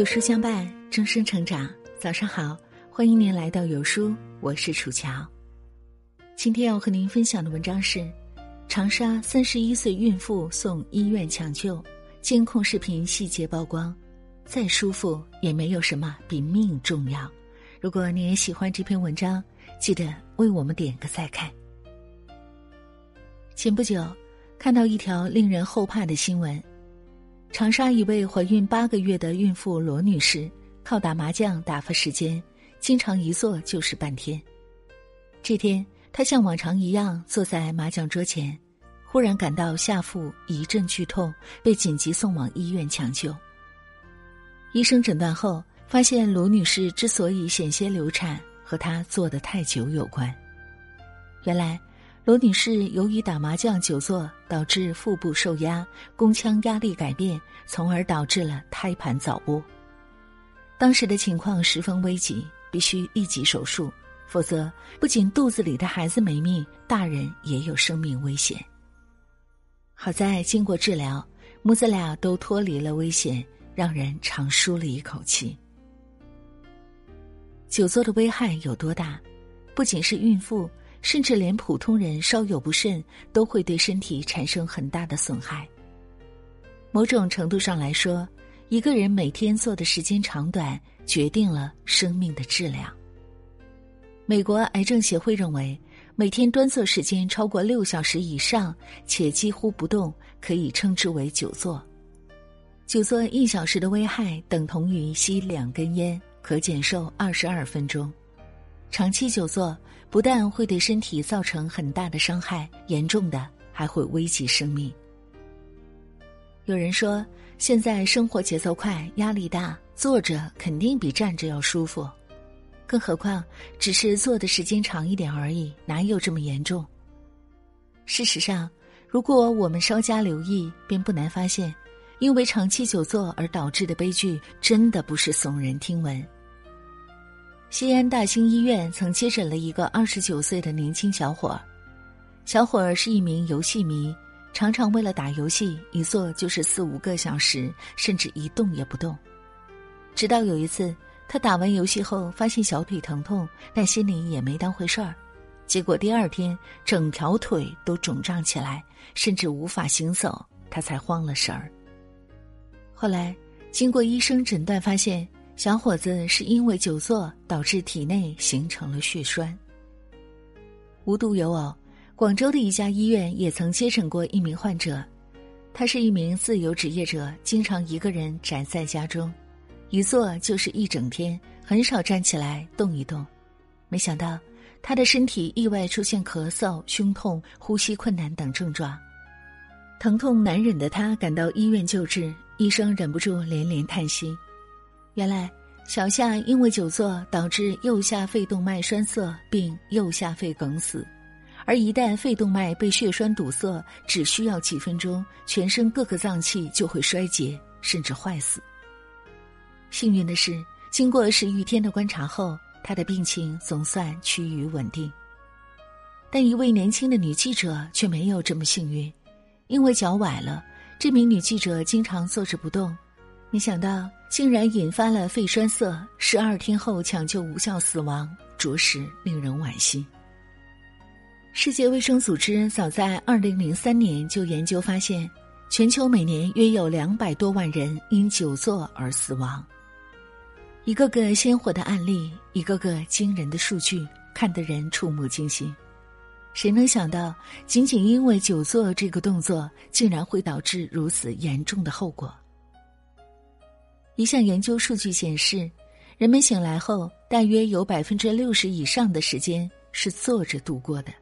有书相伴，终身成长。早上好，欢迎您来到有书，我是楚乔。今天要和您分享的文章是：长沙三十一岁孕妇送医院抢救，监控视频细节曝光。再舒服也没有什么比命重要。如果你也喜欢这篇文章，记得为我们点个再看。前不久，看到一条令人后怕的新闻。长沙一位怀孕八个月的孕妇罗女士，靠打麻将打发时间，经常一坐就是半天。这天，她像往常一样坐在麻将桌前，忽然感到下腹一阵剧痛，被紧急送往医院抢救。医生诊断后发现，罗女士之所以险些流产，和她坐得太久有关。原来。罗女士由于打麻将久坐，导致腹部受压，宫腔压力改变，从而导致了胎盘早剥。当时的情况十分危急，必须立即手术，否则不仅肚子里的孩子没命，大人也有生命危险。好在经过治疗，母子俩都脱离了危险，让人长舒了一口气。久坐的危害有多大？不仅是孕妇。甚至连普通人稍有不慎，都会对身体产生很大的损害。某种程度上来说，一个人每天坐的时间长短，决定了生命的质量。美国癌症协会认为，每天端坐时间超过六小时以上，且几乎不动，可以称之为久坐。久坐一小时的危害等同于吸两根烟，可减寿二十二分钟。长期久坐。不但会对身体造成很大的伤害，严重的还会危及生命。有人说，现在生活节奏快，压力大，坐着肯定比站着要舒服，更何况只是坐的时间长一点而已，哪有这么严重？事实上，如果我们稍加留意，便不难发现，因为长期久坐而导致的悲剧，真的不是耸人听闻。西安大兴医院曾接诊了一个二十九岁的年轻小伙儿，小伙儿是一名游戏迷，常常为了打游戏一坐就是四五个小时，甚至一动也不动。直到有一次，他打完游戏后发现小腿疼痛，但心里也没当回事儿，结果第二天整条腿都肿胀起来，甚至无法行走，他才慌了神儿。后来经过医生诊断，发现。小伙子是因为久坐导致体内形成了血栓。无独有偶，广州的一家医院也曾接诊过一名患者，他是一名自由职业者，经常一个人宅在家中，一坐就是一整天，很少站起来动一动。没想到他的身体意外出现咳嗽、胸痛、呼吸困难等症状，疼痛难忍的他赶到医院救治，医生忍不住连连叹息。原来，小夏因为久坐导致右下肺动脉栓塞，并右下肺梗死，而一旦肺动脉被血栓堵塞，只需要几分钟，全身各个脏器就会衰竭，甚至坏死。幸运的是，经过十余天的观察后，他的病情总算趋于稳定。但一位年轻的女记者却没有这么幸运，因为脚崴了，这名女记者经常坐着不动。没想到，竟然引发了肺栓塞，十二天后抢救无效死亡，着实令人惋惜。世界卫生组织早在二零零三年就研究发现，全球每年约有两百多万人因久坐而死亡。一个个鲜活的案例，一个个惊人的数据，看得人触目惊心。谁能想到，仅仅因为久坐这个动作，竟然会导致如此严重的后果？一项研究数据显示，人们醒来后，大约有百分之六十以上的时间是坐着度过的。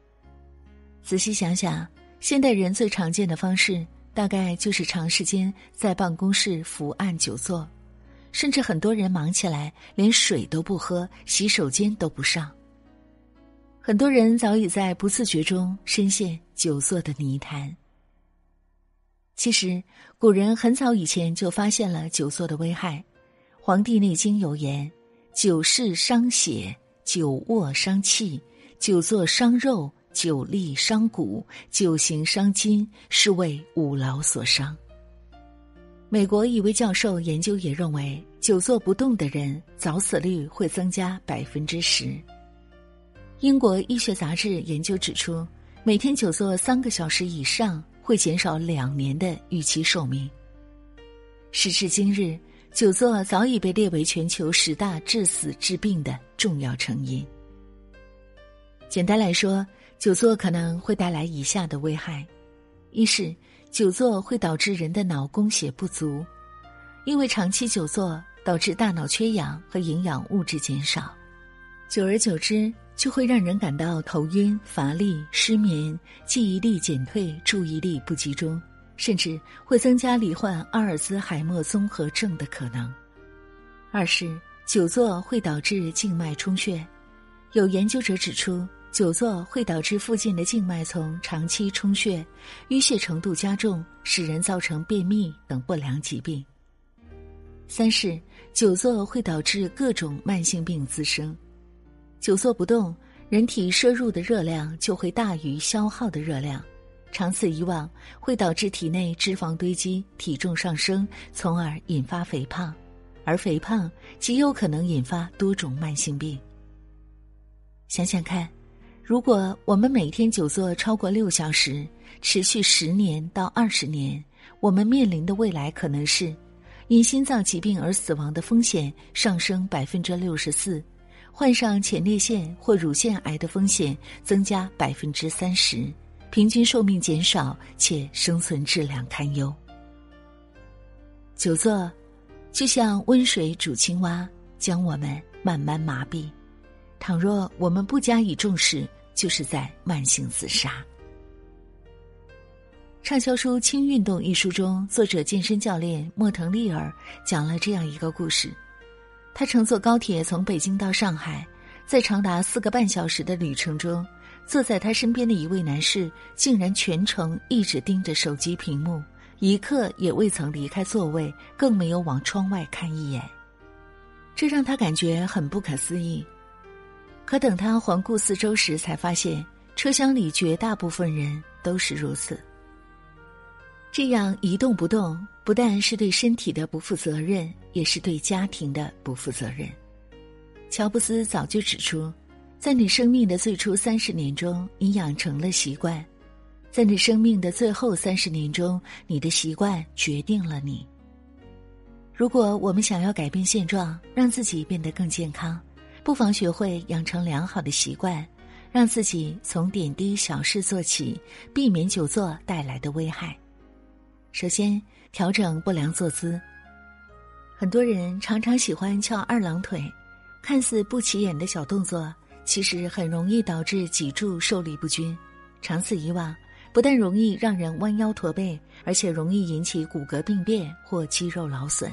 仔细想想，现代人最常见的方式，大概就是长时间在办公室伏案久坐，甚至很多人忙起来连水都不喝，洗手间都不上。很多人早已在不自觉中深陷久坐的泥潭。其实，古人很早以前就发现了久坐的危害，《黄帝内经》有言：“久视伤血，久卧伤气，久坐伤肉，久立伤骨，久行伤筋，是为五劳所伤。”美国一位教授研究也认为，久坐不动的人早死率会增加百分之十。英国医学杂志研究指出，每天久坐三个小时以上会减少两年的预期寿命。时至今日，久坐早已被列为全球十大致死致病的重要成因。简单来说，久坐可能会带来以下的危害：一是久坐会导致人的脑供血不足，因为长期久坐导致大脑缺氧和营养物质减少，久而久之就会让人感到头晕、乏力、失眠、记忆力减退、注意力不集中，甚至会增加罹患阿尔兹海默综合症的可能。二是久坐会导致静脉充血，有研究者指出。久坐会导致附近的静脉丛长期充血，淤血程度加重，使人造成便秘等不良疾病。三是久坐会导致各种慢性病滋生。久坐不动，人体摄入的热量就会大于消耗的热量，长此以往会导致体内脂肪堆积，体重上升，从而引发肥胖，而肥胖极有可能引发多种慢性病。想想看。如果我们每天久坐超过六小时，持续十年到二十年，我们面临的未来可能是：因心脏疾病而死亡的风险上升百分之六十四，患上前列腺或乳腺癌的风险增加百分之三十，平均寿命减少且生存质量堪忧。久坐，就像温水煮青蛙，将我们慢慢麻痹。倘若我们不加以重视，就是在慢性自杀。畅销书《轻运动》一书中，作者健身教练莫腾利尔讲了这样一个故事：他乘坐高铁从北京到上海，在长达四个半小时的旅程中，坐在他身边的一位男士竟然全程一直盯着手机屏幕，一刻也未曾离开座位，更没有往窗外看一眼。这让他感觉很不可思议。可等他环顾四周时，才发现车厢里绝大部分人都是如此。这样一动不动，不但是对身体的不负责任，也是对家庭的不负责任。乔布斯早就指出，在你生命的最初三十年中，你养成了习惯；在你生命的最后三十年中，你的习惯决定了你。如果我们想要改变现状，让自己变得更健康。不妨学会养成良好的习惯，让自己从点滴小事做起，避免久坐带来的危害。首先，调整不良坐姿。很多人常常喜欢翘二郎腿，看似不起眼的小动作，其实很容易导致脊柱受力不均。长此以往，不但容易让人弯腰驼背，而且容易引起骨骼病变或肌肉劳损。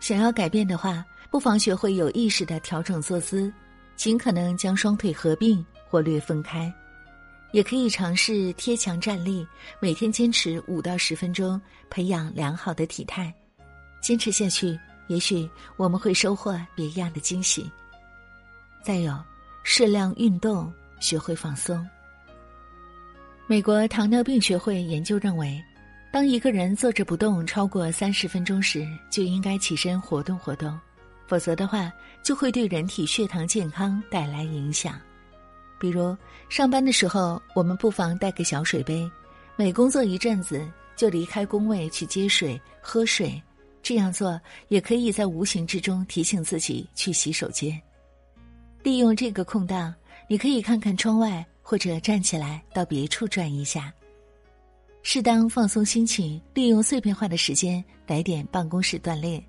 想要改变的话，不妨学会有意识的调整坐姿，尽可能将双腿合并或略分开，也可以尝试贴墙站立，每天坚持五到十分钟，培养良好的体态。坚持下去，也许我们会收获别样的惊喜。再有，适量运动，学会放松。美国糖尿病学会研究认为，当一个人坐着不动超过三十分钟时，就应该起身活动活动。否则的话，就会对人体血糖健康带来影响。比如上班的时候，我们不妨带个小水杯，每工作一阵子就离开工位去接水喝水。这样做也可以在无形之中提醒自己去洗手间。利用这个空档，你可以看看窗外，或者站起来到别处转一下，适当放松心情，利用碎片化的时间来点办公室锻炼。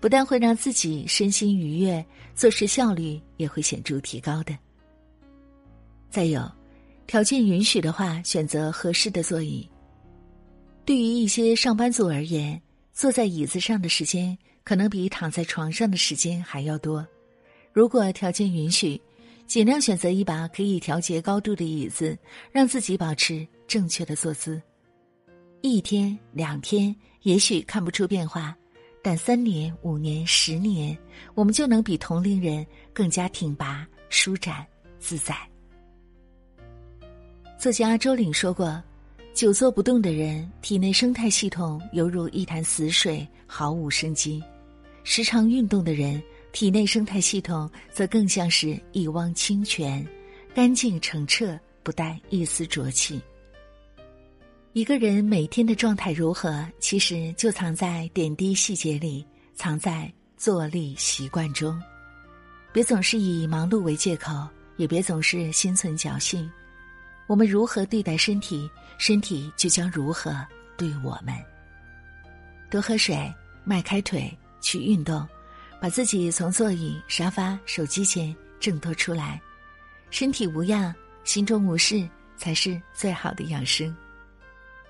不但会让自己身心愉悦，做事效率也会显著提高的。再有，条件允许的话，选择合适的座椅。对于一些上班族而言，坐在椅子上的时间可能比躺在床上的时间还要多。如果条件允许，尽量选择一把可以调节高度的椅子，让自己保持正确的坐姿。一天两天，也许看不出变化。但三年、五年、十年，我们就能比同龄人更加挺拔、舒展、自在。作家周岭说过：“久坐不动的人，体内生态系统犹如一潭死水，毫无生机；时常运动的人，体内生态系统则更像是一汪清泉，干净澄澈，不带一丝浊气。一个人每天的状态如何，其实就藏在点滴细节里，藏在坐立习惯中。别总是以忙碌为借口，也别总是心存侥幸。我们如何对待身体，身体就将如何对我们。多喝水，迈开腿，去运动。把自己从座椅、沙发、手机前挣脱出来，身体无恙，心中无事，才是最好的养生。